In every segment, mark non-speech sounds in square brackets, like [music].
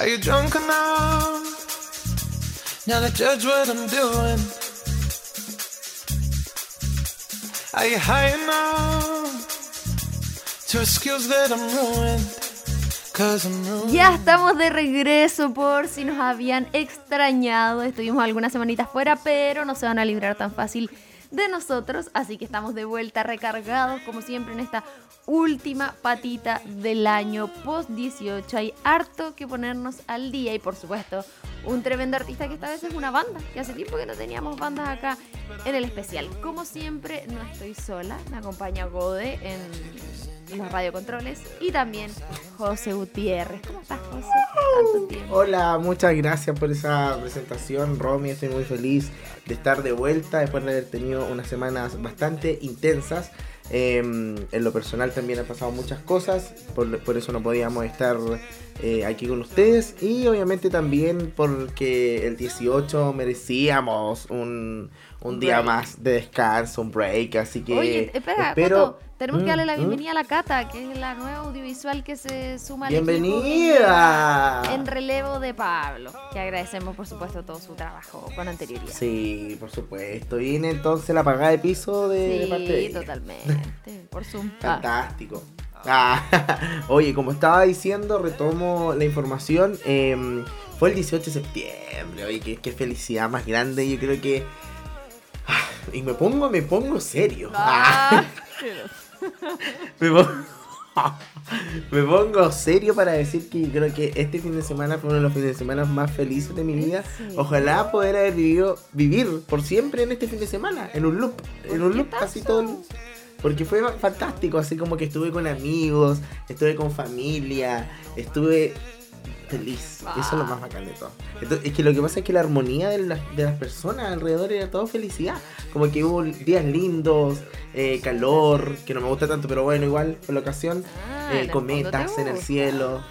Are you drunk enough now to judge what I'm doing? Are you high enough to excuse that I'm ruined? Cause I'm ruined. Ya estamos de regreso por si nos habían extrañado. Estuvimos algunas semanitas fuera, pero no se van a librar tan fácil de nosotros. Así que estamos de vuelta recargados, como siempre, en esta última patita del año post 18. Hay harto que ponernos al día y, por supuesto, un tremendo artista que esta vez es una banda, que hace tiempo que no teníamos bandas acá en el especial. Como siempre, no estoy sola, me acompaña Gode en los radiocontroles y también José Gutiérrez. ¿Cómo estás, José? Tanto tiempo. Hola, muchas gracias por esa presentación, Romy. Estoy muy feliz de estar de vuelta después de haber tenido unas semanas bastante intensas. Eh, en lo personal también han pasado muchas cosas, por, por eso no podíamos estar eh, aquí con ustedes. Y obviamente también porque el 18 merecíamos un, un día más de descanso, un break. Así que Oye, espera, espero. Coto, tenemos que darle la Mm, bienvenida a la Cata, que es la nueva audiovisual que se suma al ¡Bienvenida! en relevo de Pablo, que agradecemos por supuesto todo su trabajo con anterioridad. Sí, por supuesto. Viene entonces la pagada de piso de, de parte de Sí, ella. totalmente. Por [laughs] Zoom. Fantástico. Ah, [laughs] oye, como estaba diciendo, retomo la información. em, fue el 18 de septiembre. Oye, qué, qué felicidad más grande. Yo creo que. ah, y me pongo, me pongo serio. ah, me, pongo, [laughs] me pongo serio para decir que yo creo que este fin de semana fue uno de los fines de semana más felices de mi vida. Ojalá poder haber vivido, vivir por siempre en este fin de semana, en un loop, en un loop así todo. el- Porque fue fantástico, así como que estuve con amigos, estuve con familia, estuve feliz. Eso es lo más bacán de todo. Entonces, es que lo que pasa es que la armonía de las, de las personas alrededor era todo felicidad. Como que hubo días lindos, eh, calor, que no me gusta tanto, pero bueno, igual fue la ocasión. Ah, Eh, en el cometas en cielo.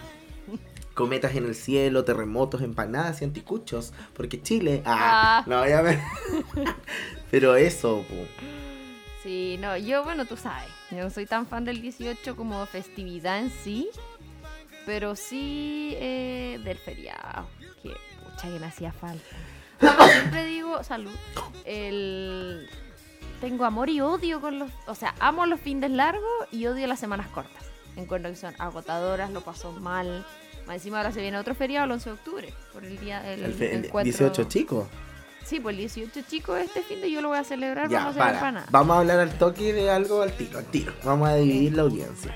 Cometas en el cielo, terremotos, empanadas y anticuchos. Porque Chile. Ah, Ah. no, ya me. [laughs] Pero eso, po. Sí, no, yo, bueno, tú sabes, yo no soy tan fan del 18 como festividad en sí, pero sí eh, del feriado, que pucha que me hacía falta. [coughs] Siempre digo, salud, el... tengo amor y odio con los, o sea, amo los fines largos y odio las semanas cortas. Encuentro que son agotadoras, lo paso mal. Más encima ahora se viene otro feriado el 11 de octubre, por el día del El, el encuentro. 18 chicos. Sí, pues el 18 chicos este fin de yo lo voy a celebrar, Ya, vamos a hacer para. empanadas. Vamos a hablar al toque de algo al tiro, al tiro. Vamos a dividir la audiencia.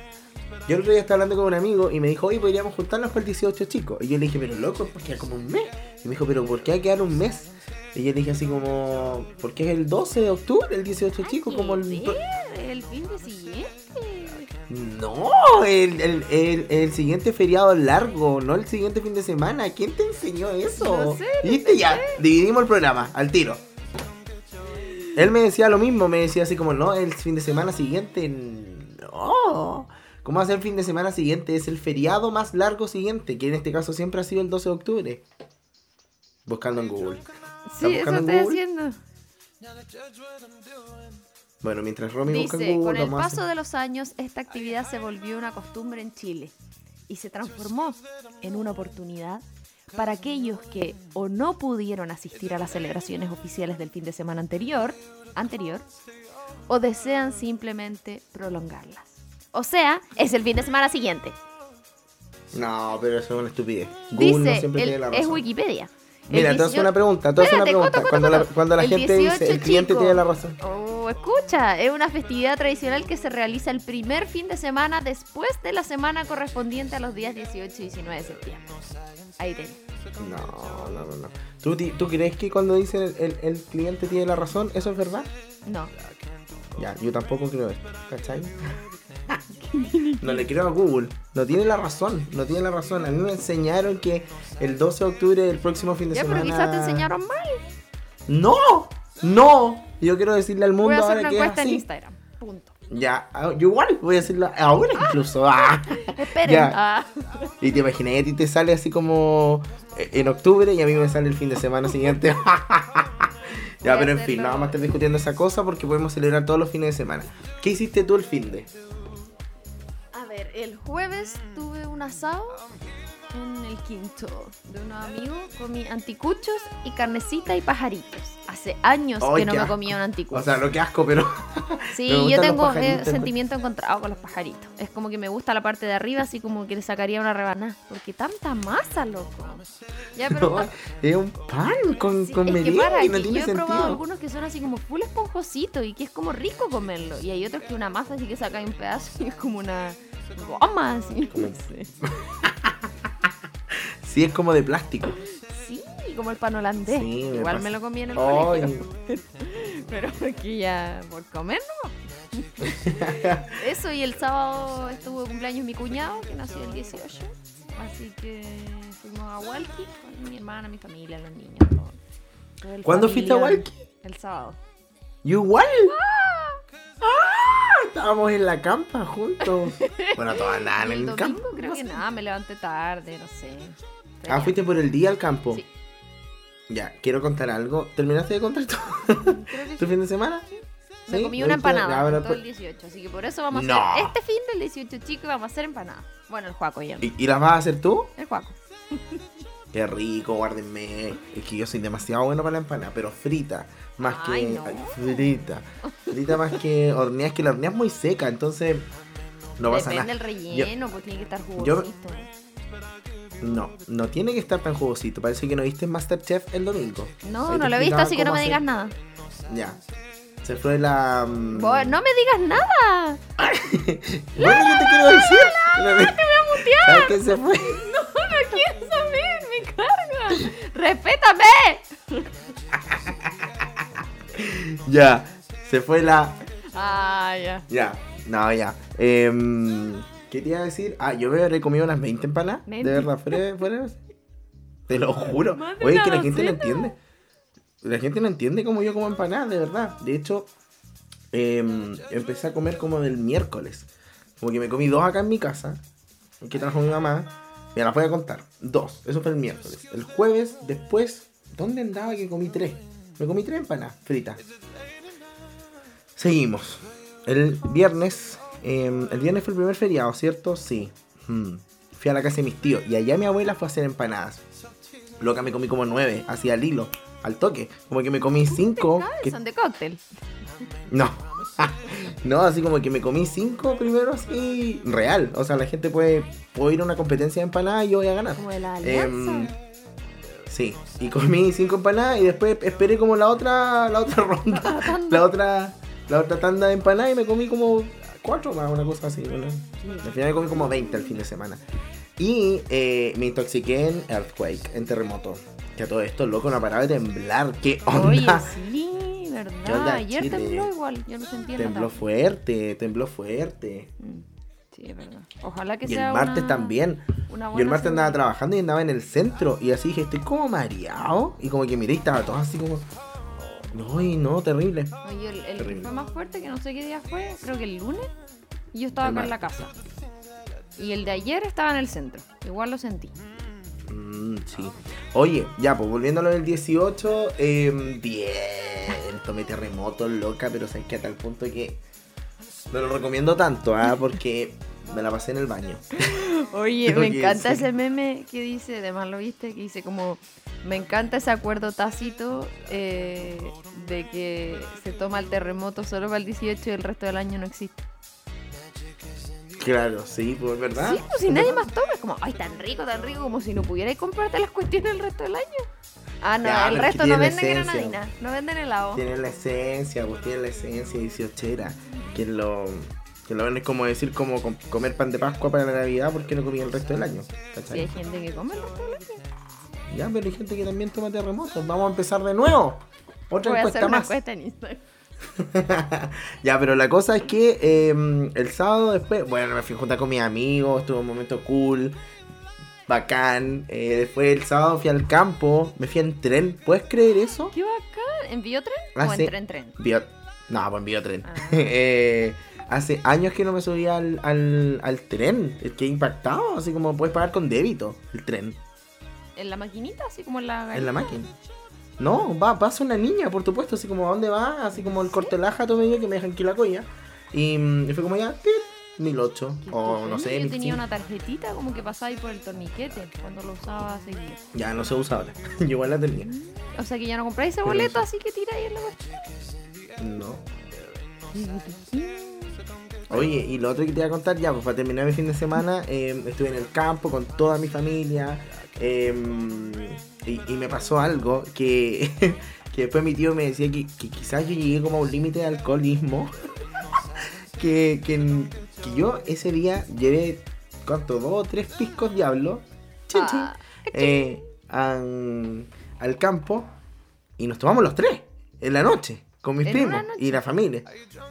Yo el otro día estaba hablando con un amigo y me dijo, oye, podríamos juntarnos para el 18 chicos. Y yo le dije, pero loco, queda como un mes. Y me dijo, pero ¿por qué hay que dar un mes? Y yo le dije así como, porque es el 12 de octubre, el 18 chicos, como el... Sí, el fin de siguiente. No, el, el, el, el siguiente feriado largo, no el siguiente fin de semana. ¿Quién te enseñó eso? No sé, no ¿Viste? Ya, dividimos el programa, al tiro. Él me decía lo mismo, me decía así como, no, el fin de semana siguiente, no. ¿Cómo va a ser el fin de semana siguiente? Es el feriado más largo siguiente, que en este caso siempre ha sido el 12 de octubre. Buscando en Google. Sí, eso estoy Google? haciendo. Bueno, mientras Romy busca en Google, con el hacer- paso de los años, esta actividad se volvió una costumbre en Chile y se transformó en una oportunidad para aquellos que o no pudieron asistir a las celebraciones oficiales del fin de semana anterior, anterior o desean simplemente prolongarlas. O sea, es el fin de semana siguiente. No, pero eso es una estupidez. Google no Dice, siempre el- tiene la es razón. Wikipedia. El Mira, te hago 18 una pregunta, hago una pregunta. Cuando, la, Coto. cuando la El gente 18, dice, el cliente chico. tiene la razón. Oh, escucha, es una festividad tradicional que se realiza el primer fin de semana después de la semana correspondiente a los días 18 y 19 de septiembre. Ahí tenés. No, no, no, no. ¿Tú, crees que cuando dicen el, el- el cliente tiene la razón, eso es verdad? No. Ya, yo tampoco creo esto, ¿cachai? No le creo a Google, no tiene la razón, no tiene la razón. A mí me enseñaron que el 12 de octubre del próximo fin de Ya, pero semana... quizás te enseñaron mal. ¡No! ¡No! Yo quiero decirle al mundo Voy a hacer ahora una que es encuesta en así. Instagram. Punto. Ya, ah, yo igual voy a decirlo ahora incluso. Ah. [laughs] Esperen. Ya. Ah. Y te imaginé, a ti te sale así como eh, en octubre y a mí me sale el fin de semana siguiente. [laughs] ya, pero en fin, hacerlo. no vamos a estar discutiendo esa cosa porque podemos celebrar todos los fines de semana. ¿Qué hiciste tú el fin de? Ver, el jueves tuve un asado en el quinto de unos amigos comí anticuchos y carnecita y pajaritos. Hace años Ay, que no me comía un anticucho. O sea, lo que asco, pero. [laughs] sí, yo tengo eh, sentimiento encontrado con los pajaritos. Es como que me gusta la parte de arriba, así como que le sacaría una rebanada. Porque tanta masa, loco. Ya, pero [laughs] No, es un pan con, Sí, con es que para, no que tiene yo he probado sentido. algunos que son así como full esponjosito y que es como rico comerlo. Y hay otros que una masa así que saca un pedazo y es como una goma así. No sé. [laughs] Sí, es como de plástico. Sí, como el pan holandés. Sí, me Igual pasa. me lo comí en el Ay. colegio. [laughs] Pero aquí ya por comer no. [laughs] Eso y el sábado estuvo de cumpleaños mi cuñado que nació el 18. Así que fuimos a Walkie con mi hermana, mi familia, los niños. todo. ¿Cuándo fuiste a. Walkie? El sábado. ¿You igual? ¡Ah! Estábamos en la campa juntos. [laughs] Bueno, todos andaban en el campo. creo que nada, me levanté tarde, no sé. Ah, fuiste por el día al campo. Sí. Ya, quiero contar algo. ¿Terminaste de contar que tu fin de semana? Me ¿Sí? comí ¿Lo una empanada ahora todo el 18, así que por eso vamos a No. hacer este fin del 18 chico y vamos a hacer empanada. Bueno, el Juaco ya. no. ¿Y, y las vas a hacer tú? El Juaco. [laughs] Qué rico, guárdenme. Es que yo soy demasiado bueno para la empanada, pero frita. Más Ay, que. no. frita. Frita más que horneada. Es que la horneada es muy seca, entonces. No pasa Depende nada. del relleno, pues tiene que estar yo- jugosito. No, no tiene que estar tan jugosito. Parece que no viste Masterchef el domingo. No, Ahí no lo he visto, así que no me digas nada. Ya. Se fue la. mm, Vos, no me digas nada. Bueno, ¿qué te quiero decir? Espérate. ¿Sabes qué se fue? No, no quiero me. ¡Respétame! [laughs] Ya. Se fue la. Ah, ya. Ya. No, ya. Em, ¿Qué te iba a decir? Ah, yo me habré comido unas 20 empanadas. De verdad, fuera, fuera. Te lo juro. [laughs] Oye, que la gente no entiende. La gente no entiende cómo yo como empanadas, de verdad. De hecho, em, empecé a comer como del miércoles. Como que me comí dos acá en mi casa. Que trajo mi mamá. Mira, las voy a contar. Dos. Eso fue el miércoles. El jueves, después, ¿dónde andaba que comí tres? Me comí tres empanadas fritas. Seguimos. El viernes. em, el viernes fue el primer feriado, ¿cierto? Sí. Hmm. Fui a la casa de mis tíos. Y allá mi abuela fue a hacer empanadas. Loca, me comí como nueve. Así al hilo. Al toque. Como que me comí cinco. Que- Son de cóctel. no. [laughs] no, así como que me comí cinco primero así real. O sea, la gente puede, puede ir a una competencia de empanadas y yo voy a ganar. Como de la alianza. sí, y comí cinco empanadas y después esperé como la otra, la otra [laughs] ronda, la otra, la otra tanda de empanadas y me comí como cuatro más, una cosa así. bueno. Al final me comí como 20 el fin de semana. Y eh, me intoxiqué en Earthquake, en terremoto. Que a todo esto, loco, no paraba de temblar. ¿Qué onda? Oye, sí, ¿Qué ¿verdad? Ayer Chile? tembló igual, yo lo sentí Tembló fuerte, tembló fuerte. Mm, Sí, es verdad. Ojalá que Y sea el martes una- también. una Yo el martes andaba trabajando y andaba en el centro. Y así dije, estoy como mareado. Y como que miré y estaba todo así como. No, y no, terrible. Oye, el, el que fue más fuerte, que no sé qué día fue, creo que el lunes, y yo estaba El acá en la casa. Y el de ayer estaba en el centro. Igual lo sentí. Mm, sí. Oye, ya, pues volviendo a lo del 18. Eh, bien, tomé terremoto, loca, pero sabes que a tal punto que. No lo recomiendo tanto, ¿ah? [laughs] Porque me la pasé en el baño. Oye, [laughs] me encanta ese meme que dice, además lo viste, que dice como, me encanta ese acuerdo tácito eh, de que se toma el terremoto solo para el 18 y el resto del año no existe. Claro, sí, pues verdad. Sí, pues si nadie más toma, es como, ay, tan rico, tan rico, como si no pudierais comprarte las cuestiones el resto del año. Ah, no, Ya, el es resto no venden granadina, no venden helado. Tiene la esencia, pues tiene la esencia 18era. Que lo. Que lo ven es como decir como com- comer pan de Pascua para la Navidad porque no comía el resto del año. Si ¿cachai? hay gente que come el resto del año. Ya, pero hay gente que también toma terremotos. Vamos a empezar de nuevo. Otra Voy a encuesta hacer una más. encuesta en Instagram. [laughs] ya, pero la cosa es que eh, el sábado después, bueno, me fui a juntar con mis amigos, estuvo un momento cool, bacán. Eh, después el sábado fui al campo, me fui en tren. ¿Puedes creer eso? ¿Qué bacán? ¿En biotren Ah, o sí. en tren tren? Bio- No, pues envío tren. Ah. [laughs] Eh, hace años que no me subía al, al, al tren. Es que impactado, así como puedes pagar con débito el tren ¿En la maquinita? Así como en la... en la máquina. No, va, pasa una niña, por tu puesto, así como, ¿a dónde va? Así como el cortelaja todo medio que me dejan aquí la colla. Y, mm, y fue como ya, tit, 1008 Qué o no sé, Yo 1005. tenía una tarjetita como que pasaba ahí por el torniquete cuando lo usaba seguido. Ya no se usa ahora. [laughs] Yo igual la tenía. O sea que ya no compráis ese boleto, así que tira ahí en la cuestión. No. [laughs] Oye, y lo otro que te iba a contar, ya, pues para terminar mi fin de semana, eh, estuve en el campo con toda mi familia. Eh, y, y me pasó algo que, [laughs] que después mi tío me decía que, que quizás yo llegué como a un límite de alcoholismo. [laughs] que, que, que yo ese día llevé, ¿cuánto? Dos o tres piscos diablo. chin, chin, Ah, eh, al, al campo y nos tomamos los tres en la noche con mis ¿En primos y la familia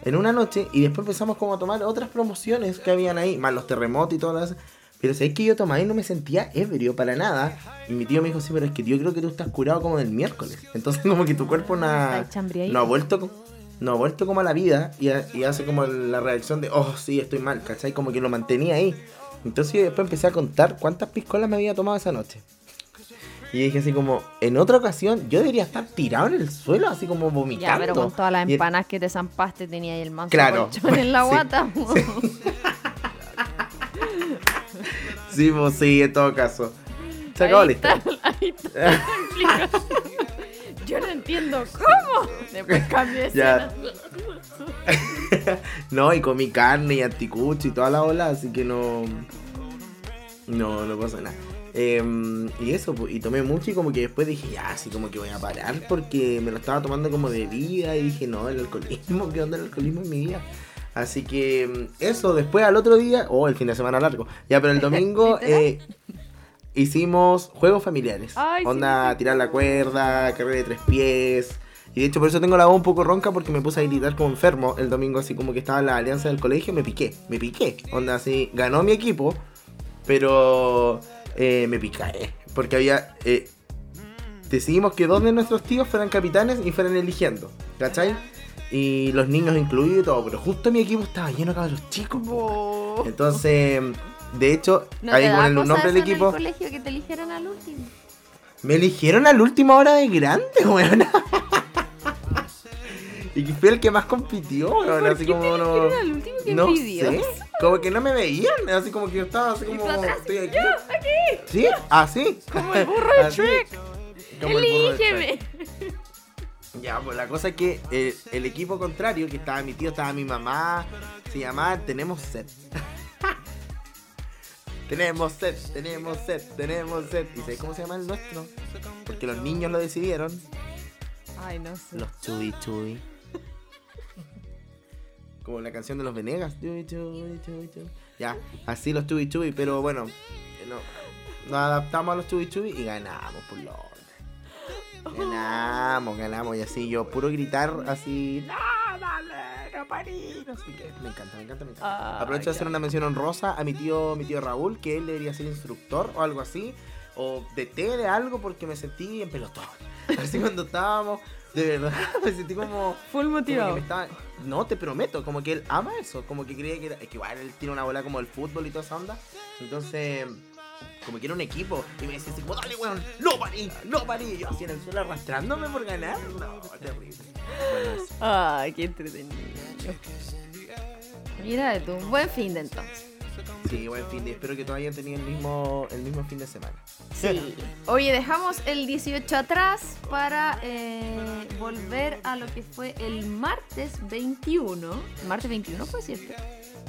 en una noche y después empezamos como a tomar otras promociones que habían ahí más los terremotos y todas las pero sabéis que yo tomaba y no me sentía ebrio para nada y mi tío me dijo sí pero es que yo creo que tú estás curado como del miércoles entonces [laughs] como que tu cuerpo no ha, no ha vuelto no ha vuelto como a la vida y, ha- y hace como la reacción de oh sí estoy mal ¿cachai? como que lo mantenía ahí entonces yo después empecé a contar cuántas piscolas me había tomado esa noche y dije así como, en otra ocasión yo debería estar tirado en el suelo, así como vomitando. Ya, pero con todas las empanadas que te zampaste tenía ahí el manso Claro. colchón en la [laughs] Sí, guata. [laughs] Sí, pues sí, en todo caso. Se acabó Ahí la está, historia. [laughs] ahí está. Yo no entiendo cómo. Después cambié [laughs] Ya. [laughs] no, y comí carne y anticucho y toda la ola, así que no. No, no pasa nada. Em, y eso, pues, y tomé mucho y como que después dije, ya, así como que voy a parar porque me lo estaba tomando como de vida y dije, no, el alcoholismo, ¿qué onda el alcoholismo en mi vida? Así que em, eso, después al otro día, oh, el fin de semana largo, ya, pero el [laughs] domingo eh, hicimos juegos familiares. Ay, Onda, sí, sí. tirar la cuerda, carrera de tres pies. Y de hecho por eso tengo la voz un poco ronca porque me puse a gritar como enfermo el domingo así como que estaba en la alianza del colegio, me piqué, me piqué. Onda así, ganó mi equipo, pero eh, me piqué. Porque había... eh, decidimos que dos de nuestros tíos fueran capitanes y fueran eligiendo, ¿cachai? Y los niños incluidos y todo, pero justo mi equipo estaba lleno de cabros chicos. Bo. Entonces, de hecho, ¿No ahí con el nombre del eso en equipo... el colegio que te eligieran al último? Me eligieron a la última hora de grande, [laughs] weón. y que fue el que más compitió, weón. ¿Por Así qué como te no. eligieron al último? Qué No sé. Como que no me veían. Así como que yo estaba así como. atrás, Estoy aquí. ¡Yo, aquí! Sí, así. Como el burro de [laughs] Así. Shrek. Como el burro de ¡Elígeme! Ya, pues la cosa es que eh, el equipo contrario, que estaba mi tío, estaba mi mamá, se llamaba Tenemos Set. [laughs] tenemos set, tenemos set, tenemos set. ¿Y sabes cómo se llama el nuestro? Porque los niños lo decidieron. Ay, no sé. Los Chubi Chubi. Como la canción de los Venegas. Chubi Chubi Chubi Chubi. Ya, así los Chubi Chubi, pero bueno, eh, no, nos adaptamos a los Chubi Chubi y ganamos, por lo Ganamos, ganamos. Y así yo, puro gritar así. ¡No, dale! ¡No parí! No sé qué. Me encanta, me encanta, me encanta. Ay, Aprovecho de hacer una mención honrosa a mi tío, mi tío Raúl, que él debería ser instructor o algo así. O de té de algo porque me sentí en pelotón. [laughs] Así cuando estábamos, de verdad, [laughs] me sentí como. Full como motivado. estaba- no, te prometo, como que él ama eso, como que creía que era, es que igual él tiene una bola como el fútbol y toda esa onda, entonces, como que era un equipo, y me decía así como, dale weón, no parí, no parí, y yo así en el suelo arrastrándome por ganar, no, terrible. Ay, qué entretenido. Mira de tu buen fin de entonces. Sí, buen fin de, espero que todos hayan tenido el mismo, el mismo fin de semana. Sí. Oye, dejamos el 18 atrás para eh, volver a lo que fue el martes 21. ¿El martes 21 fue cierto?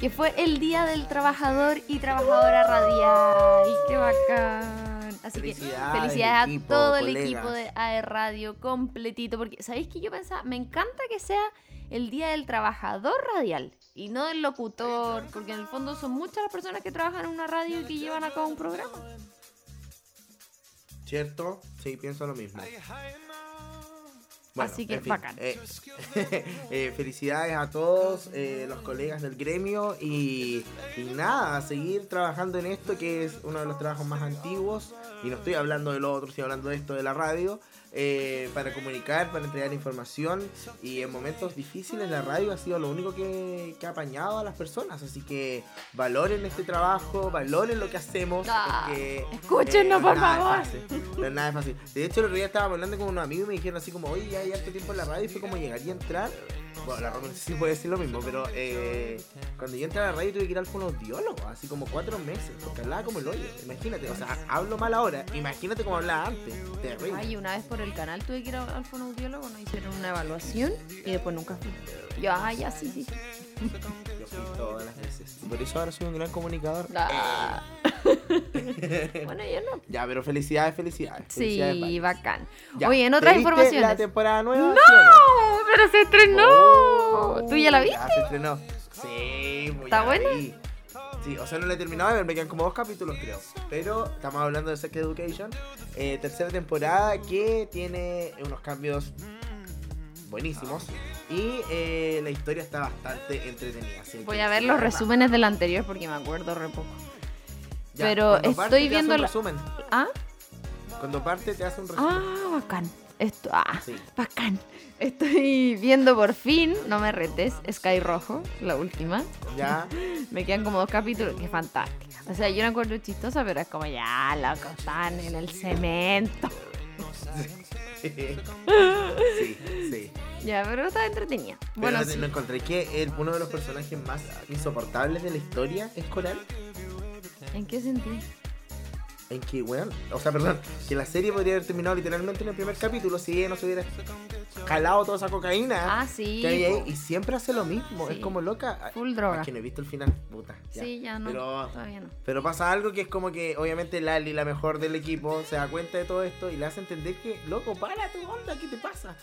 Que fue el Día del Trabajador y Trabajadora Radial. ¡Qué bacán! Así que Felicidades, equipo, a todo el equipo de AE Radio completito. Porque, ¿sabéis que yo pensaba? Me encanta que sea el Día del Trabajador Radial y no del locutor. Porque en el fondo son muchas las personas que trabajan en una radio y que llevan a cabo un programa. ¿Cierto? Sí, pienso lo mismo. Bueno, Así que en fin, bacán. eh, [laughs] eh, felicidades a todos eh, los colegas del gremio y, y nada, a seguir trabajando en esto que es uno de los trabajos más antiguos y no estoy hablando de lo otro, estoy hablando de esto de la radio eh, para comunicar, para entregar información y en momentos difíciles la radio ha sido lo único que, que ha apañado a las personas, así que valoren este trabajo, valoren lo que hacemos. Ah, porque, eh, es por nada favor. fácil. No es nada fácil. De hecho, el otro día estaba hablando con unos amigos y me dijeron así como, oye, ya ya harto tiempo en la radio y fue como llegar y entrar. Bueno, la Romy sí puede decir lo mismo, pero eh, cuando yo entré a la radio tuve que ir al fonoaudiólogo, así como cuatro meses, porque hablaba como el hoyo. Imagínate, o sea, hablo mal ahora, imagínate cómo hablaba antes. Terrible. Ay, una vez por el canal tuve que ir al fonoaudiólogo, nos hicieron una evaluación y después nunca fui. Yo, ah, ya, sí, sí. Yo fui todas las veces. Por eso ahora soy un gran comunicador. Ah. [laughs] bueno, yo no. Ya, pero felicidades, felicidades. felicidades, Sí, bacán. Ya, Oye, en ¿te otras informaciones. La temporada nueva. ¡No! ¡Pero se estrenó! Oh, ¿Tú ya la viste? Ya se estrenó. Sí, muy ¿Está buena? Sí, o sea, no la he terminado de ver, me quedan como dos capítulos, creo. Pero estamos hablando de Sex Education. eh, tercera temporada que tiene unos cambios buenísimos. Y eh, la historia está bastante entretenida. Voy a ver los resúmenes del anterior porque me acuerdo re poco. Ya, pero parte estoy te hace viendo un la- resumen. ¿Ah? Cuando parte te hace un resumen. Ah, bacán. Esto, ah, Sí. bacán. Estoy viendo por fin, no me retes, Sky Rojo, la última. Ya. [laughs] Me quedan como dos capítulos, que fantástica. O sea, yo la encuentro chistosa, pero es como ya, loco, están en el cemento. sí, sí. [laughs] Ya, pero está entretenida. Pero Bueno, no, sí. no encontré que uno de los personajes más insoportables de la historia es Coral. ¿En qué sentido? En que, weón, o sea, perdón, que la serie podría haber terminado literalmente en el primer capítulo si ella no se hubiera jalado toda esa cocaína Ah, sí. que hay ahí y siempre hace lo mismo, Sí. es como loca. Full droga. Es que no he visto el final, puta. ya. Sí, ya no. Pero, Todavía no. pero pasa algo que es como que, obviamente, Lali, la mejor del equipo, se da cuenta de todo esto y le hace entender que, loco, para tu onda, ¿qué te pasa?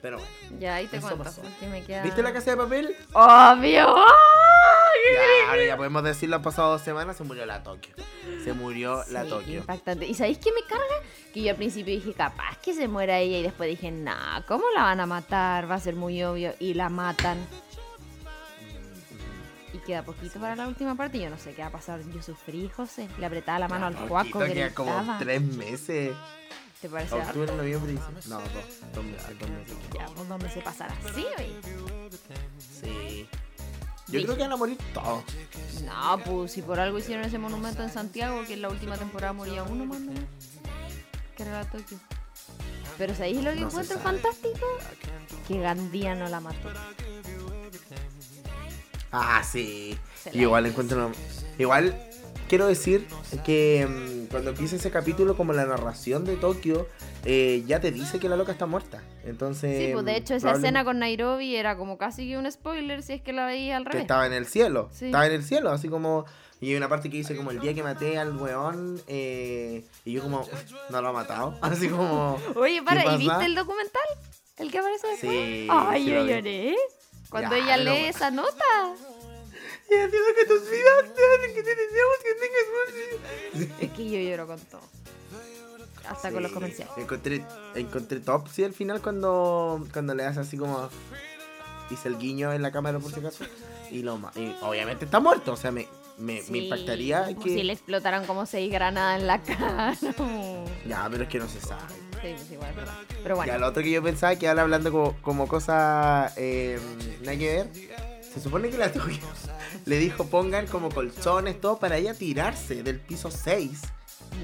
Pero bueno, Ya, ahí te cuento. me queda... ¿viste la casa de papel? ¡Obvio! Ya, ahora ya podemos decir, las pasadas dos semanas se murió la Tokio. Se murió la Sí, Tokio. impactante. ¿Y sabéis qué me carga? Que yo al principio dije, capaz que se muera ella y después dije, nah, ¿cómo la van a matar? Va a ser muy obvio. Y la matan. Y queda poquito para la última parte yo no sé qué va a pasar. Yo sufrí, José. Le apretaba la mano al Juaco, queda como tres meses. ¿Te parece harto? Octubre, noviembre, diciembre. No, dos. Dos meses. Dos meses. Ya, pues ¿dónde se pasará así, oye? Sí. Yo creo que van a morir todos. No, pues si por algo hicieron ese monumento en Santiago, que en la última temporada moría uno más nomás. Que era Tokio. Pero ¿sabéis lo que No encuentro fantástico? Que Gandía no la mató. Ah, sí. Igual encuentro. Quiero quiero decir que mm, cuando empieza ese capítulo, como la narración de Tokio, eh, ya te dice que la loca está muerta. Entonces. Sí, pues de hecho esa escena con Nairobi era como casi que un spoiler si es que la veía al Que revés. estaba en el cielo. Sí. Estaba en el cielo, así como. Y hay una parte que dice como el día que maté al weón. eh, y yo como, no lo ha matado. [laughs] Así como. Oye, para, ¿Qué ¿y viste el documental? ¿El que aparece después? Sí, Ay, sí yo lloré. Cuando Ya, ella lee esa nota. Y haciendo que tus vidas te hacen que te deseamos que tengas mucho. Es que yo lloro con todo. Hasta con los comerciales. Encontré, encontré top, sí, al final cuando, cuando le das así como. Hice el guiño en la cámara por si acaso. Y lo y obviamente está muerto. O sea, me, me, impactaría como que. Si le explotaran como seis granadas en la cara. [laughs] Ya, pero es que no se sabe. Sí, pues igual, verdad. Pero bueno. Ya, lo otro que yo pensaba que ahora hablando como, como cosa eh, nada que ver. Se supone que la Tokio le dijo pongan como colchones, todo para ella tirarse del piso 6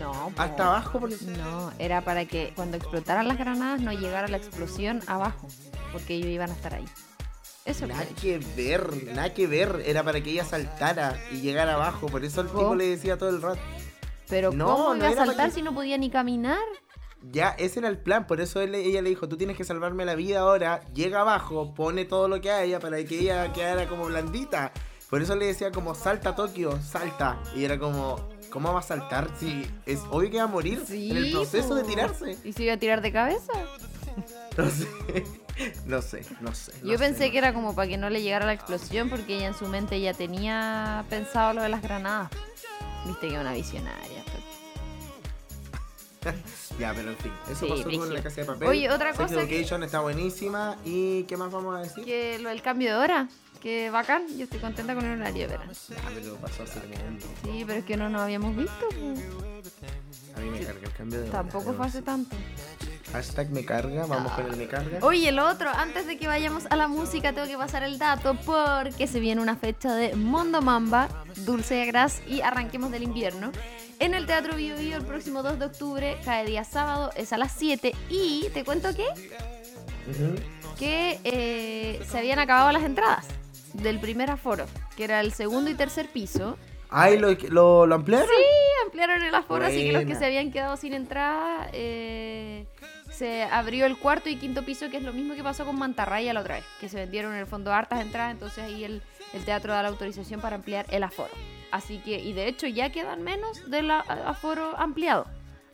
No, hasta abajo. Porque... No, era para que cuando explotaran las granadas no llegara la explosión abajo. Porque ellos iban a estar ahí. Eso Nada que ver, nada que ver. Era para que ella saltara y llegara abajo. Por eso el tipo ¿Cómo? le decía todo el rato. Pero No, ¿cómo no iba a era para saltar que- si no podía ni caminar? Ya, ese era el plan. Por eso él- ella le dijo, tú tienes que salvarme la vida ahora. Llega abajo, pone todo lo que haya para que ella quedara como blandita. Por eso le decía como, salta Tokio, salta. Y era como, ¿cómo va a saltar si es obvio que va a morir en el proceso de tirarse? ¿Y se iba a tirar de cabeza? [laughs] No sé, no sé, no sé. Yo pensé que era como para que no le llegara la explosión porque ella en su mente ya tenía pensado lo de las granadas. Viste que una visionaria. [laughs] Ya, pero en fin, eso Sí, pasó con brígido. la casa de papel. Oye, otra Sex cosa que- Education está buenísima. ¿Y qué más vamos a decir? Que lo del cambio de hora, que bacán, yo estoy contenta con el horario verano. Ya, pero pasó hace como un Sí, pero es que no nos habíamos visto. pues. A mí me carga el cambio de hora, Tampoco fue hace tanto. Hashtag me carga, vamos con el me carga. Oye, lo otro, antes de que vayamos a la música, tengo que pasar el dato porque se viene una fecha de Mondo Mamba, Dulce de Gras y Arranquemos del Invierno. En el Teatro Bio Bio el próximo 2 de octubre, cae día sábado, es a las 7. Y te cuento que que eh, se habían acabado las entradas del primer aforo, que era el segundo y tercer piso. Ay, ¿lo, lo, lo ampliaron? Y ampliaron el aforo, así que los que se habían quedado sin entrada, eh, se abrió el cuarto y quinto piso, que es lo mismo que pasó con Mantarraya la otra vez, que se vendieron en el fondo hartas entradas, entonces ahí el, el teatro da la autorización para ampliar el aforo. Así que, y de hecho ya quedan menos del a- aforo ampliado.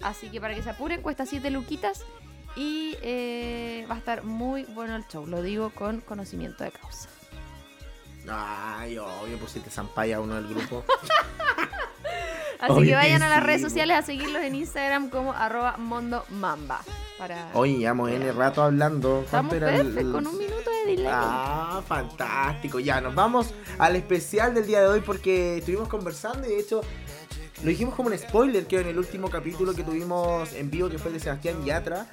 Así que para que se apuren, cuesta 7 luquitas y eh, va a estar muy bueno el show, lo digo con conocimiento de causa. Ay, obvio, pues si te zampalla uno del grupo. [laughs] Así Obvio que que vayan a las sí, redes po. sociales a seguirlos en Instagram como arroba mondomamba. Para... Oye, llevamos N rato hablando. ¿Cuánto era el- con un minuto de delay. Ah, fantástico. Ya, nos vamos al especial del día de hoy porque estuvimos conversando y de hecho lo dijimos como un spoiler que en el último capítulo que tuvimos en vivo que fue de Sebastián Yatra.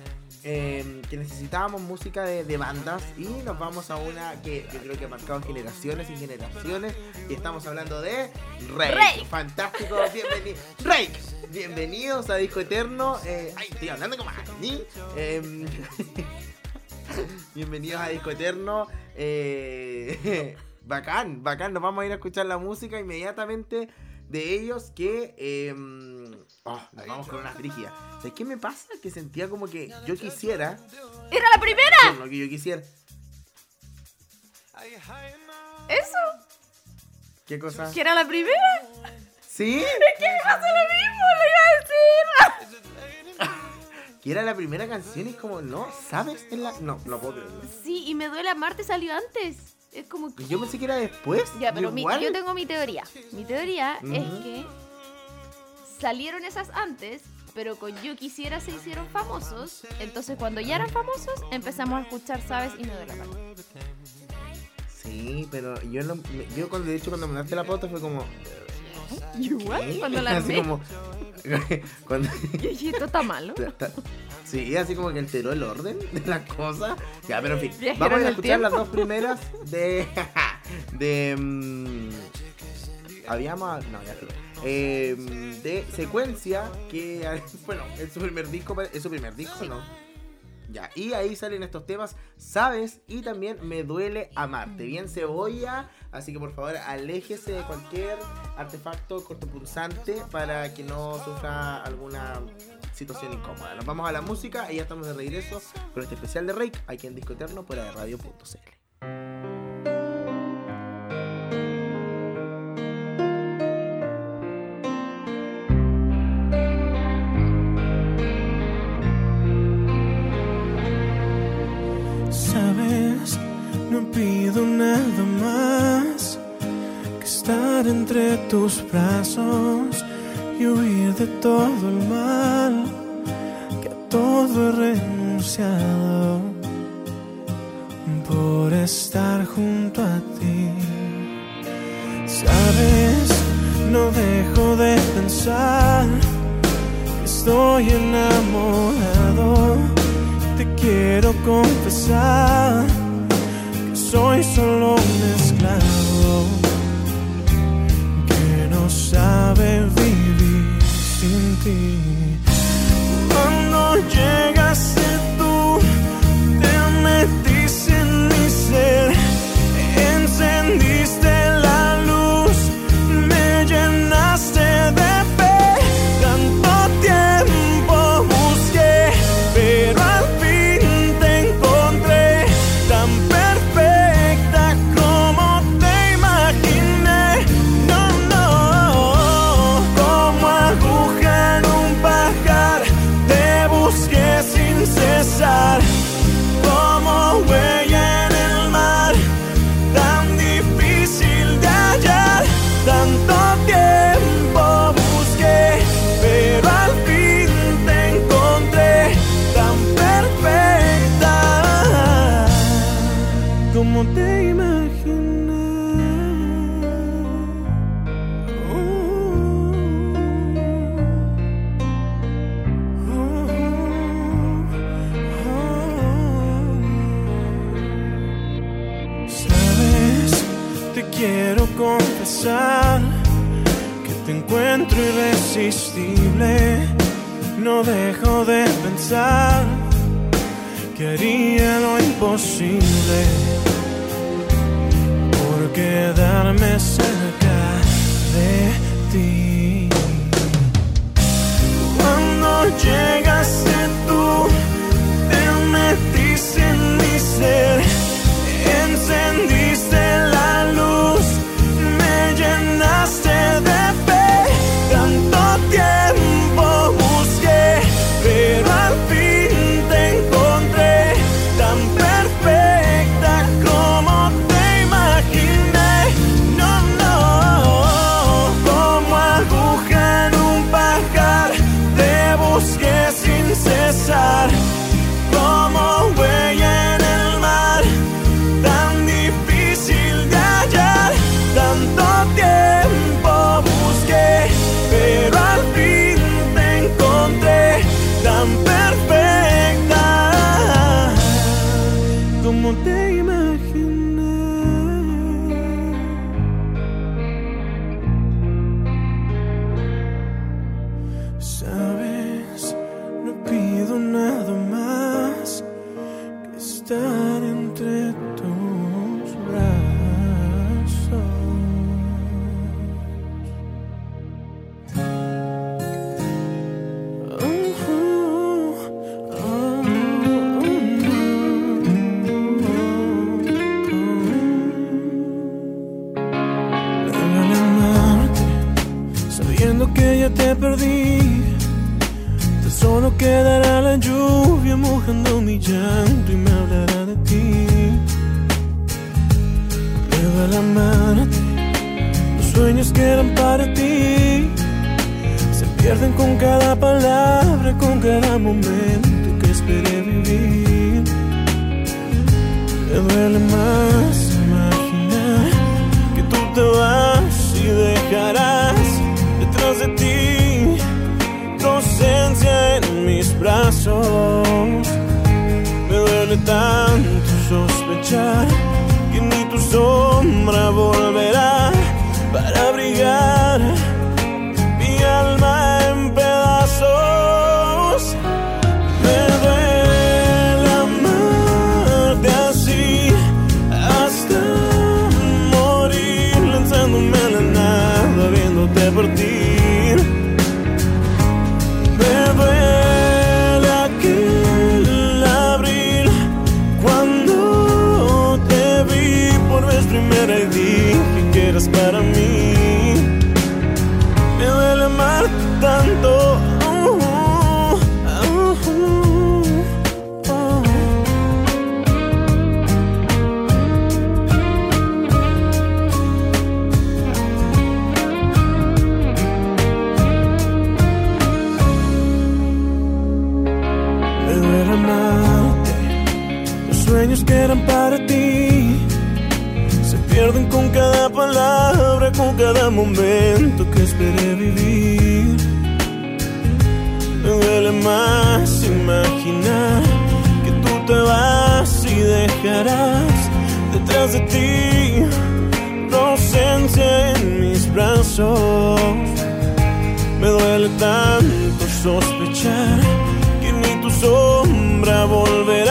eh, que necesitábamos música de, de bandas y nos vamos a una que yo creo que ha marcado generaciones y generaciones y estamos hablando de Rake. Rake. Fantástico, bienvenido. Rake, bienvenidos a Disco Eterno. Eh, ay, estoy hablando como Ani. Em, [laughs] Bienvenidos a Disco Eterno. Eh, [laughs] bacán, bacán. Nos vamos a ir a escuchar la música inmediatamente de ellos que... eh, oh, nos vamos con unas brígidas. ¿Sabes qué me pasa? Que sentía como que yo quisiera... ¡Era la primera! Lo que yo quisiera. ¿Eso? ¿Qué cosa? ¿Que era la primera? ¿Sí? [laughs] ¿Qué me pasó lo mismo? Le iba a decir. [laughs] Que era la primera canción y es como, no, ¿sabes? Es la... No, no puedo creerlo. Sí, y me duele a Marte salió antes. Es como que... Y Yo pensé que era después. Ya, pero mi- yo tengo mi teoría. Mi teoría es Ujú. que salieron esas antes, pero con Yo Quisiera se hicieron famosos. Entonces, cuando ya eran famosos, empezamos a escuchar Sabes y me duele la mano. Sí, pero yo no... me- Yo cuando, de hecho, cuando mandaste la pauta fue como... Igual, ¿qué? cuando la [laughs] Así como... [laughs] cuando... [laughs] dije, esto está malo. Sí, así como que alteró el orden de las cosas. Ya, pero en fin. Vamos a escuchar las dos primeras de. [laughs] de. mm, habíamos. No, ya creo. Eh, de secuencia que. [laughs] Bueno, es su primer disco. ¿Es su primer disco no? Ya, y ahí salen estos temas, ¿sabes? Y también Me duele amarte. Bien cebolla, así que por favor aléjese de cualquier artefacto cortopulsante para que no sufra alguna situación incómoda. Nos vamos a la música y ya estamos de regreso con este especial de Rake aquí en Disco Eterno fuera de radio.cl. No pido nada más que estar entre tus brazos y huir de todo el mal, que a todo he renunciado por estar junto a ti. Sabes, no dejo de pensar que estoy enamorado te quiero confesar que soy solo un esclavo que no sabe vivir ti. Cuando llegaste tú, te metiste en mi ser, momento que esperé vivir. Me duele más imaginar que tú te vas y dejarás detrás de ti tu ausencia en mis brazos. Me duele tanto sospechar que ni tu sombra volverá cada momento que esperé vivir. Me duele más imaginar que tú te vas y dejarás detrás de ti tu ausencia en mis brazos. Me duele tanto sospechar que ni tu sombra volverá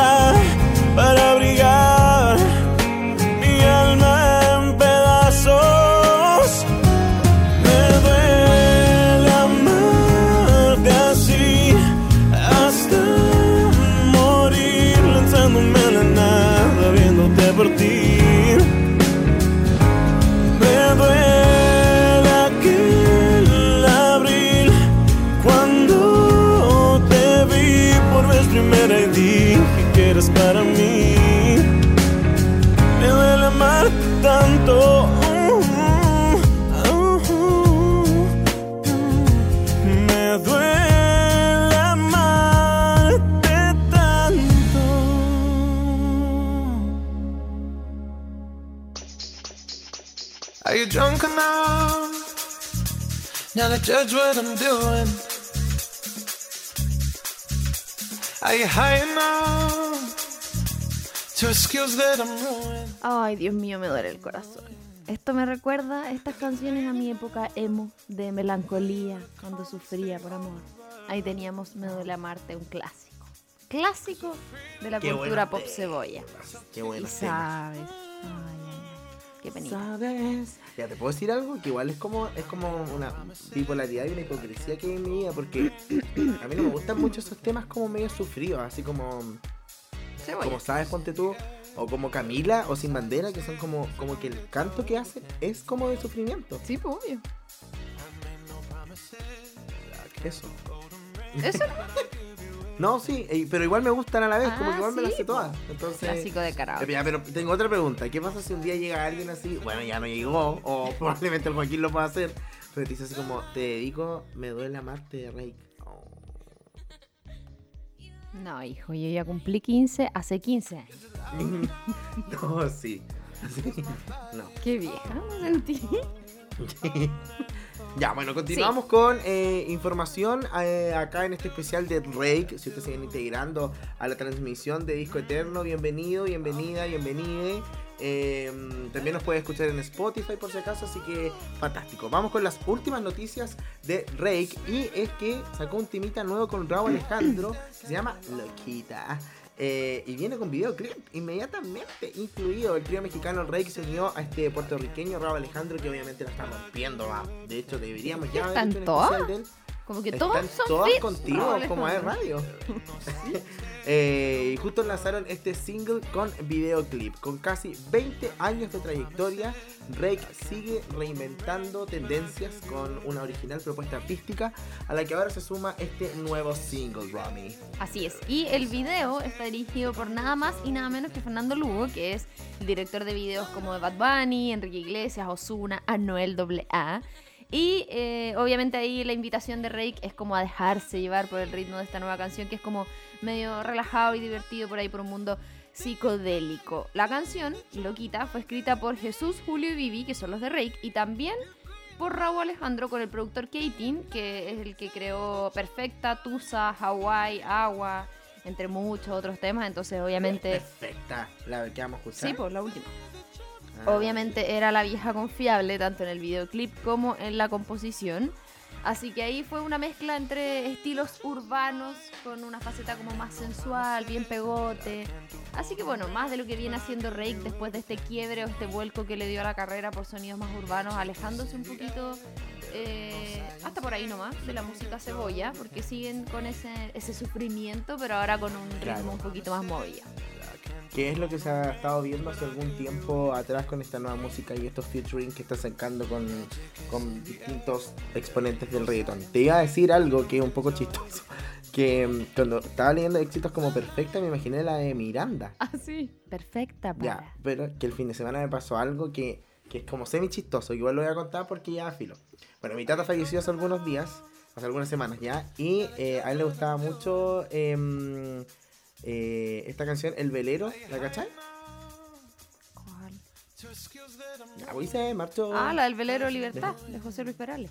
judge what I'm doing? Are you high enough to excuse that I'm ruined? Ay, Dios mío, me duele el corazón. Esto me recuerda estas canciones a mi época emo de melancolía, cuando sufría por amor. Ahí teníamos Me duele amarte, un clásico. clásico de la Qué cultura pop cebolla. Qué Y buenos temas. sabes. Ay, ay, ay. Qué penita. ¿Sabes? Ya, ¿te puedo decir algo? Que igual es como, es como una bipolaridad y una hipocresía que hay en mi vida, porque a mí no me gustan mucho esos temas como medio sufridos, así como, Cebolla. como sabes, ponte tú, o como Camila o Sin Bandera, que son como, como que el canto que hacen es como de sufrimiento. Sí, pues, obvio. Eso. Eso [laughs] No, sí, eh, pero igual me gustan a la vez, como Ah, que igual me las sí, sé todas. Entonces, clásico de karaoke. Ya, pero tengo otra pregunta. ¿Qué pasa si un día llega alguien así? Bueno, ya no llegó, o [laughs] probablemente el Joaquín lo pueda hacer, pero te dice así como, te dedico, me duele amarte de. Oh. No, hijo, yo ya cumplí 15 hace 15 años. [laughs] no, sí. Sí. No. Qué vieja me sentí. [laughs] Ya, bueno, continuamos con eh, información eh, acá en este especial de Rake. Si ustedes se vienen integrando a la transmisión de Disco Eterno, bienvenido, bienvenida, bienvenide. Eh, también nos puede escuchar en Spotify por si acaso, así que fantástico. Vamos con las últimas noticias de Rake y es que sacó un timita nuevo con Raúl Alejandro que se llama Loquita. Eh, y viene con videoclip inmediatamente incluido. El trío mexicano Rake se unió a este puertorriqueño Raúl Alejandro que obviamente la está rompiendo. va. De hecho, deberíamos ya haber ¿Están. Como que Están todos son todas fits, contigo, Raúl como es radio. [laughs] Eh, y justo lanzaron este single con videoclip. Con casi 20 años de trayectoria, Rake sigue reinventando tendencias con una original propuesta artística a la que ahora se suma este nuevo single, Romy. Así es. Y el video está dirigido por nada más y nada menos que Fernando Lugo, que es el director de videos como de Bad Bunny, Enrique Iglesias, Osuna, Anuel AA. Y eh, obviamente ahí la invitación de Rake es como a dejarse llevar por el ritmo de esta nueva canción, que es como medio relajado y divertido por ahí por un mundo psicodélico. La canción, Loquita, fue escrita por Jesús, Julio y Vivi, que son los de Rake, y también por Raúl Alejandro con el productor Katin, que es el que creó Perfecta, Tusa, Hawaii, Agua, entre muchos otros temas. Entonces, obviamente, Perfecta, la que vamos a escuchar. sí, pues la última. Ah. Obviamente era la vieja confiable, tanto en el videoclip como en la composición. Así que ahí fue una mezcla entre estilos urbanos con una faceta como más sensual, bien pegote. Así que bueno, más de lo que viene haciendo Rake después de este quiebre o este vuelco que le dio a la carrera por sonidos más urbanos, alejándose un poquito eh, hasta por ahí nomás de la música cebolla, porque siguen con ese, ese sufrimiento, pero ahora con un ritmo Claro. un poquito más movido. Que es lo que se ha estado viendo hace algún tiempo atrás con esta nueva música y estos featuring que está sacando con, con distintos exponentes del reggaetón. Te iba a decir algo que es un poco chistoso, [laughs] que mm, cuando estaba leyendo éxitos como Perfecta me imaginé la de Miranda. Ah, sí. Perfecta para. Ya, pero que el fin de semana me pasó algo que, que es como semi chistoso, igual lo voy a contar porque ya filo. Bueno, mi tata falleció hace algunos días, hace algunas semanas ya, y eh, a él le gustaba mucho em, eh, esta canción, El Velero, ¿la cachai? ¿Cuál? Se marchó. Ah, la del velero Libertad, de José Luis Perales.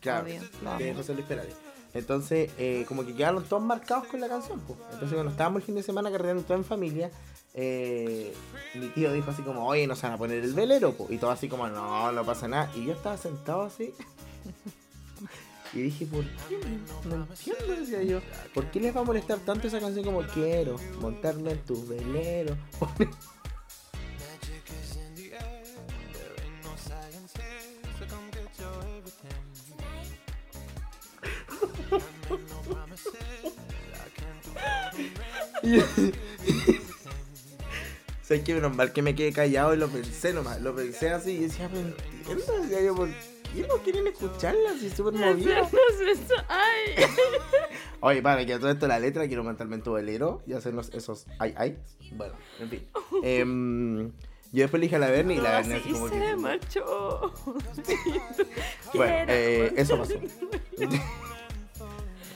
Claro, obvio, de. José Luis Perales. Entonces, eh, como que quedaron todos marcados con la canción. pues. Entonces, cuando estábamos el fin de semana carreando todo en familia, eh, mi tío dijo así como, oye, nos van a poner el velero. pues. Y todo así como, no, no pasa nada. Y yo estaba sentado así. Y dije, ¿por qué? No entiendo, decía yo. ¿Por qué les va a molestar tanto esa canción como quiero? Montarme en tu velero. [laughs] ¿Sabes qué? Menos mal que me quedé callado y lo pensé nomás. Lo pensé así y decía, entiendo. Decía yo, ¿por qué no quieren escucharla? Si es súper movida. Ay. [laughs] Oye, para que a todo esto la letra quiero montarme en tu velero y hacernos esos ay ay. Bueno, en fin. [laughs] Em, yo después le dije a la Bernie y la Bernie así como que. marchó. [laughs] Bueno, eh, eso pasó.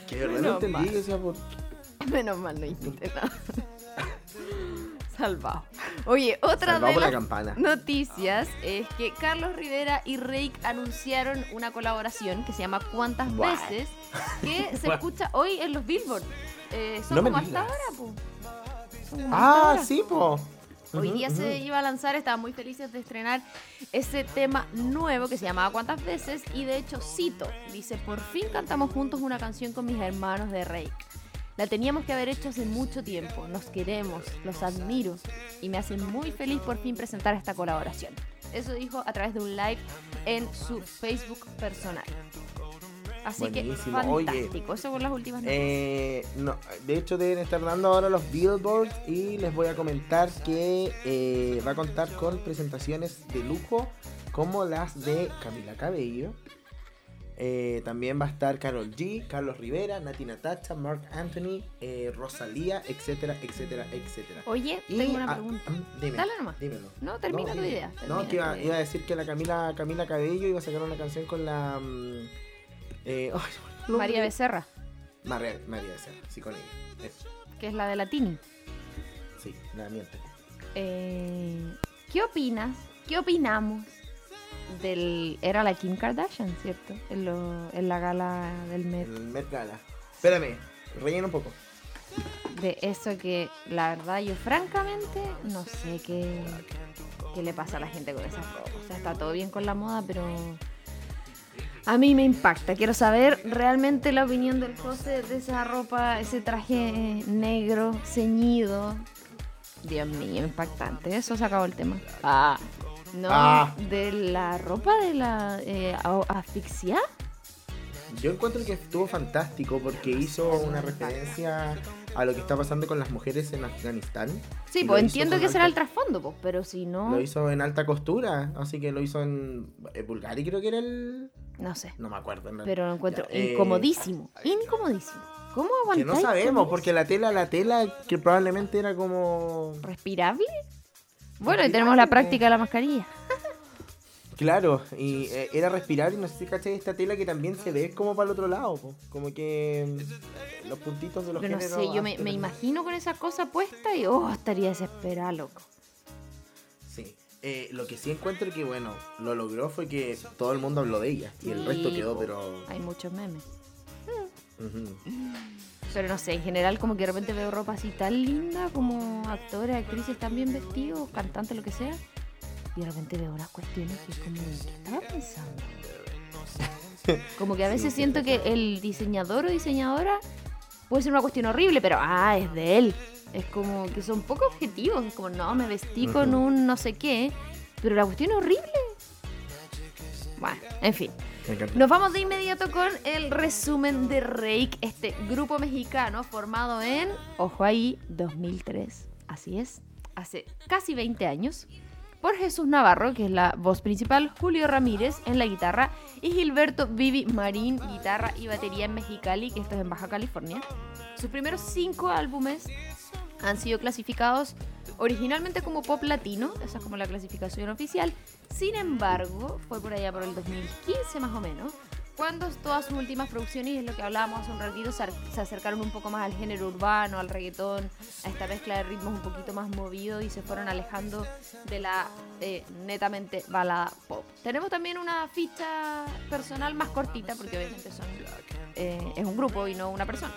que verdad no Menos entendí, mal. yo decía, por Menos mal no hiciste nada. Salvado. Oye, otra Salvado de la las campana. noticias es que Carlos Rivera y Rake anunciaron una colaboración que se llama ¿Cuántas veces? Que [laughs] se escucha hoy en los Billboard. Eh, son No como hasta ahora, po. Ah, sí, po. Hoy día se iba a lanzar, estaban muy felices de estrenar ese tema nuevo que se llamaba ¿Cuántas veces? Y de hecho cito, dice, por fin cantamos juntos una canción con mis hermanos de Rake. La teníamos que haber hecho hace mucho tiempo. Nos queremos, los admiro y me hace muy feliz por fin presentar esta colaboración. Eso dijo a través de un live en su Facebook personal. Así Buenísimo. que Oye, fantástico. Eso con las últimas noticias. Eh, no, de hecho deben estar dando ahora los billboards y les voy a comentar que eh, va a contar con presentaciones de lujo como las de Camila Cabello. Eh, también va a estar Carol G, Carlos Rivera, Nati Natacha, Mark Anthony, eh, Rosalía, etcétera, etcétera, etcétera. Oye, Y, tengo una ah, pregunta. mm, dime, Dale nomás. dímelo. No, termina tu idea. No, que iba, iba a decir que la Camila, Camila Cabello iba a sacar una canción con la... mm, eh, [laughs] no, María no, Becerra, María, María Becerra, sí, con ella. Eso. que es la de Latini. Sí, nada, miente. Eh, ¿Qué opinas? ¿Qué opinamos del... Era la Kim Kardashian, ¿cierto? En, lo- en la gala del Met. El Met Gala. Espérame, rellena un poco. De eso que, la verdad, yo francamente no sé qué, qué le pasa a la gente con esas ropas. O sea, está todo bien con la moda, pero... A mí me impacta. Quiero saber realmente la opinión del José de esa ropa, ese traje negro, ceñido. Dios mío, impactante. Eso se acabó el tema. Ah, no, Ah. de la ropa de la eh, asfixia. Yo encuentro que estuvo fantástico porque hizo una referencia a lo que está pasando con las mujeres en Afganistán. Sí, pues entiendo que será el trasfondo, pues, pero si no, Lo hizo en alta costura, así que lo hizo en eh, Bulgari, creo que era el. no sé. No me acuerdo. en. Pero lo encuentro Ya, eh, incomodísimo. Incomodísimo. ¿Cómo Que aguantáis? no sabemos, porque la tela, la tela, que probablemente era como. ¿Respirable? Bueno, y tenemos la práctica de la mascarilla. [laughs] Claro, y eh, era respirar y no sé si cachai esta tela que también se ve como para el otro lado, po. como que mm, los puntitos de los Pero no sé, yo me, imagino con esa cosa puesta y oh, estaría desesperada, loco. Sí. Eh, lo que sí encuentro que, bueno, lo logró fue que todo el mundo habló de ella y el resto quedó, po. pero. Hay muchos memes. Pero no sé, en general como que de repente veo ropa así tan linda, como actores, actrices tan bien vestidos, cantantes, lo que sea. Y de repente veo unas cuestiones que es como, ¿qué estaba pensando? [laughs] Como que a veces siento que el diseñador o diseñadora puede ser una cuestión horrible, pero ah, es de él. Es como que son poco objetivos. Es como, no, me vestí con un no sé qué, pero la cuestión es horrible. Bueno, en fin. Nos vamos de inmediato con el resumen de Rake, este grupo mexicano formado en, ojo ahí, 2003. Así es, hace casi 20 años. Por Jesús Navarro, que es la voz principal, Julio Ramírez en la guitarra y Gilberto Vivi Marín, guitarra y batería en Mexicali, que esto es en Baja California. Sus primeros cinco álbumes han sido clasificados originalmente como pop latino, esa es como la clasificación oficial. Sin embargo, fue por allá por el 2015 más o menos, cuando todas sus últimas producciones, y es lo que hablábamos hace un ratito, se, ar- se acercaron un poco más al género urbano, al reggaetón, a esta mezcla de ritmos un poquito más movido y se fueron alejando de la eh, netamente balada pop. Tenemos también una ficha personal más cortita, porque obviamente son, eh, es un grupo y no una persona.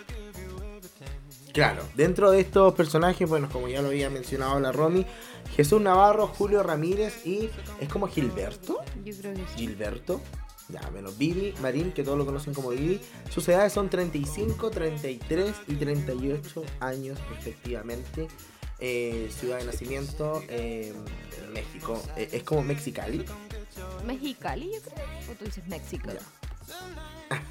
Claro, dentro de estos personajes, bueno, como ya lo había mencionado la Romy, Jesús Navarro, Julio Ramírez y es como Gilberto. Yo creo que sí. Gilberto. Ya, bueno, Vivi, Marín, que todos lo conocen como Vivi. Sus edades son 35, 33 y 38 años respectivamente. Eh, ciudad de nacimiento, eh, México. Eh, es como Mexicali. Mexicali, yo creo. O tú dices México. Ya.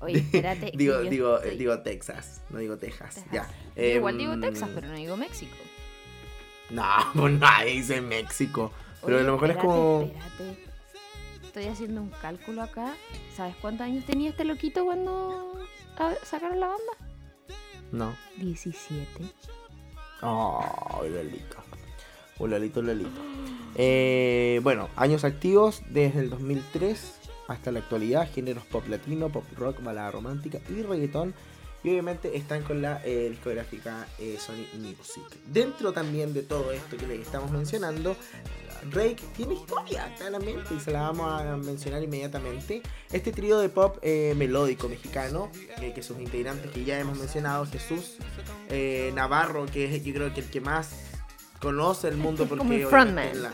Oye, [laughs] espérate. digo, digo, estoy- eh, digo Texas, no digo Texas. Texas. Ya. Yo igual digo Em, Texas, pero no digo México. No, [laughs] pues nadie dice México. Pero Oye, a lo mejor espérate, es como. Espérate. Estoy haciendo un cálculo acá. ¿Sabes cuántos años tenía este loquito cuando sacaron la banda? No. 17. Oh, Lolito. Un Lolito, Lolito. Eh, bueno, años activos desde el 2003 hasta la actualidad. Géneros pop latino, pop rock, balada romántica y reggaetón. Y obviamente están con la eh, discográfica eh, Sony Music. Dentro también de todo esto que les estamos mencionando, Rake tiene historia, claramente, y se la vamos a mencionar inmediatamente. Este trío de pop eh, melódico mexicano, eh, que sus integrantes que ya hemos mencionado, Jesús eh, Navarro, que es yo creo que el que más conoce el mundo porque como el frontman. la-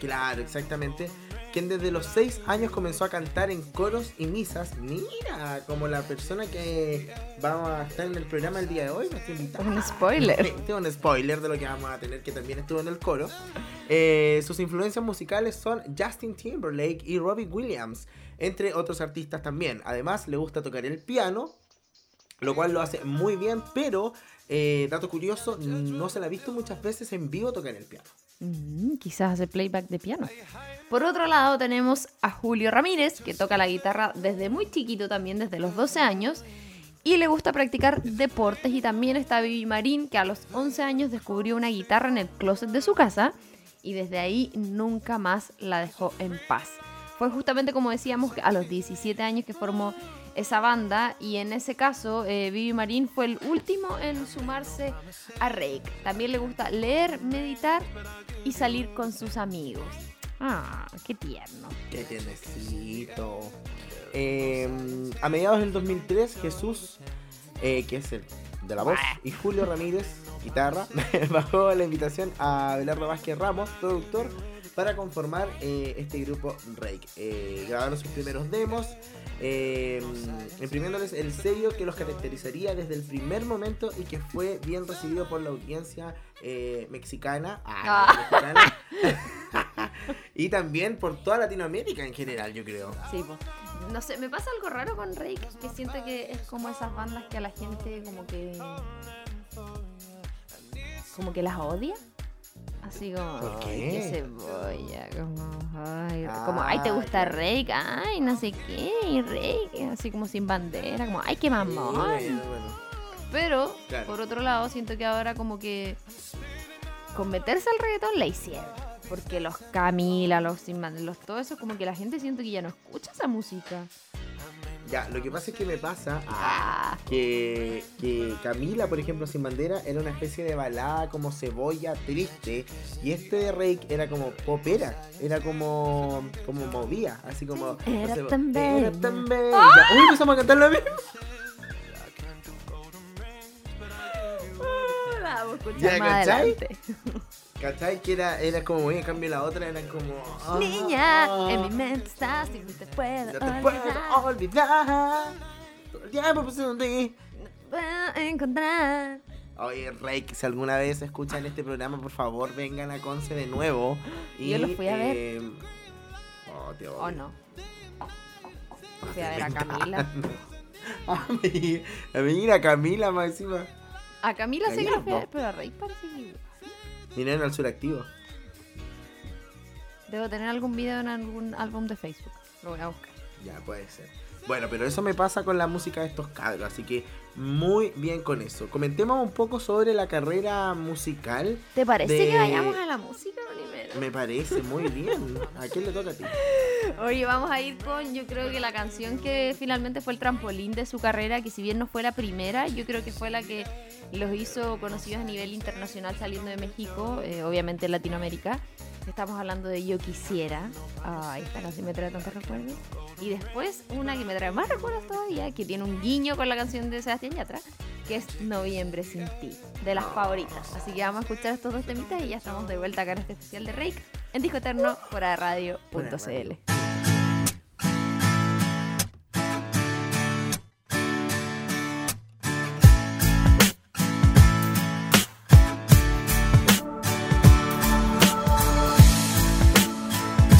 claro, exactamente. Quien desde los 6 años comenzó a cantar en coros y misas. Mira, como la persona que va a estar en el programa el día de hoy, nuestra invitada. Un spoiler. Tengo un spoiler de lo que vamos a tener, que también estuvo en el coro. Eh, sus influencias musicales son Justin Timberlake y Robbie Williams, entre otros artistas también. Además, le gusta tocar el piano, lo cual lo hace muy bien, pero, eh, dato curioso, no se la ha visto muchas veces en vivo tocar el piano. Mm, quizás hace playback de piano. Por otro lado tenemos a Julio Ramírez, que toca la guitarra desde muy chiquito también, desde los 12 años, y le gusta practicar deportes. Y también está Vivi Marín, que a los 11 años descubrió una guitarra en el closet de su casa y desde ahí nunca más la dejó en paz. Fue justamente como decíamos a los 17 años que formó esa banda y en ese caso eh, Vivi Marín fue el último en sumarse a Rake. También le gusta leer, meditar y salir con sus amigos. Ah, qué tierno. Qué tiernecito. Eh, a mediados del 2003, Jesús, eh, que es el de la voz, y Julio Ramírez, guitarra, [laughs] bajó la invitación a Belardo Vázquez Ramos, productor, para conformar eh, este grupo Rake. Eh, grabaron sus primeros demos, eh, imprimiéndoles el sello que los caracterizaría desde el primer momento y que fue bien recibido por la audiencia eh, mexicana, ah, mexicana. [laughs] [laughs] y también por toda Latinoamérica en general, yo creo. Sí, pues. No sé, me pasa algo raro con Rake, que siento que es como esas bandas que a la gente como que... Como que las odia. Así como, ¿Por qué? qué cebolla, como, ay, como, Ah, ay, ¿te gusta ya. Rake? Ay, no sé qué, Rake, así como sin bandera, como, ay, qué mamón. Bueno, bueno. Pero, Claro. por otro lado, siento que ahora como que con meterse al reggaetón la hicieron. Porque los Camila, los Sin Bandera, los todo eso, como que la gente siente que ya no escucha esa música. Ya, lo que pasa es que me pasa Ah, que, que Camila, por ejemplo, sin bandera, era una especie de balada como cebolla triste. Y este de Rake era como popera. Era como, como movía. Así como. Era no sé, tan Era bella. tan bella. Ya, Uy, empezamos a cantar lo mismo. la vamos a escuchar ¿Ya, más adelante. ¿Cachai? Que era, era como muy. En cambio, la otra era como. ah, Niña, ah, en mi mente estás y no te puedo No te olvidar. puedo olvidar. Todo el tiempo en ti. Puedo encontrar. Oye, Rake, si alguna vez escuchan este programa, por favor, vengan a Conce de nuevo. Y, Yo lo fui a ver. eh, oh, te ¿O odio. no? Fui a ver a Camila. a mí, a mí a Camila más encima. A Camila sé que la fui a no. ver, pero a Rey parece que... Vinieron al sur activo. Debo tener algún video en algún álbum de Facebook. Lo voy a buscar. Ya, puede ser. Bueno, pero eso me pasa con la música de estos cabros, así que muy bien con eso. Comentemos un poco sobre la carrera musical. ¿Te parece De- que vayamos a la música primero? Me parece muy bien. ¿A quién le toca a ti? [laughs] Oye, vamos a ir con, yo creo que la canción que finalmente fue el trampolín de su carrera, que si bien no fue la primera, yo creo que fue la que los hizo conocidos a nivel internacional saliendo de México, eh, obviamente en Latinoamérica. Estamos hablando de Yo Quisiera. Ay, esta canción me trae tantos recuerdos. Y después una que me trae más recuerdos todavía, que tiene un guiño con la canción de Sebastián Yatra, que es Noviembre sin ti, de las favoritas. Así que vamos a escuchar estos dos temitas y ya estamos de vuelta acá en este especial de Rake en Disco Eterno por radio.cl.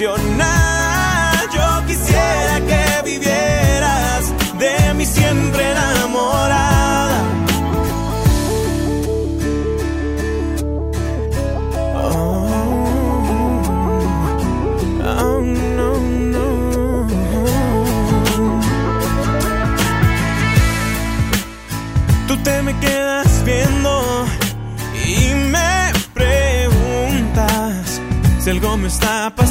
Yo quisiera que vivieras de mí siempre enamorada. Oh, oh. Tú te me quedas viendo y me preguntas si algo me está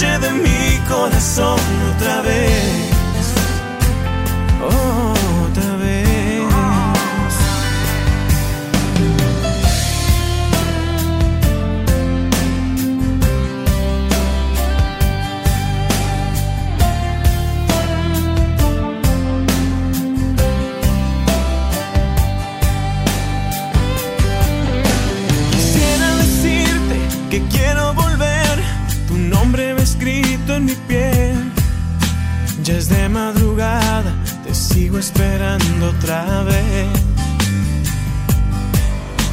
Noche sigo esperando otra vez.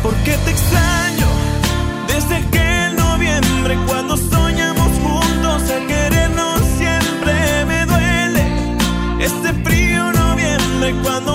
¿Por qué te extraño? Desde aquel noviembre cuando soñamos juntos a querernos siempre me duele. Este frío noviembre cuando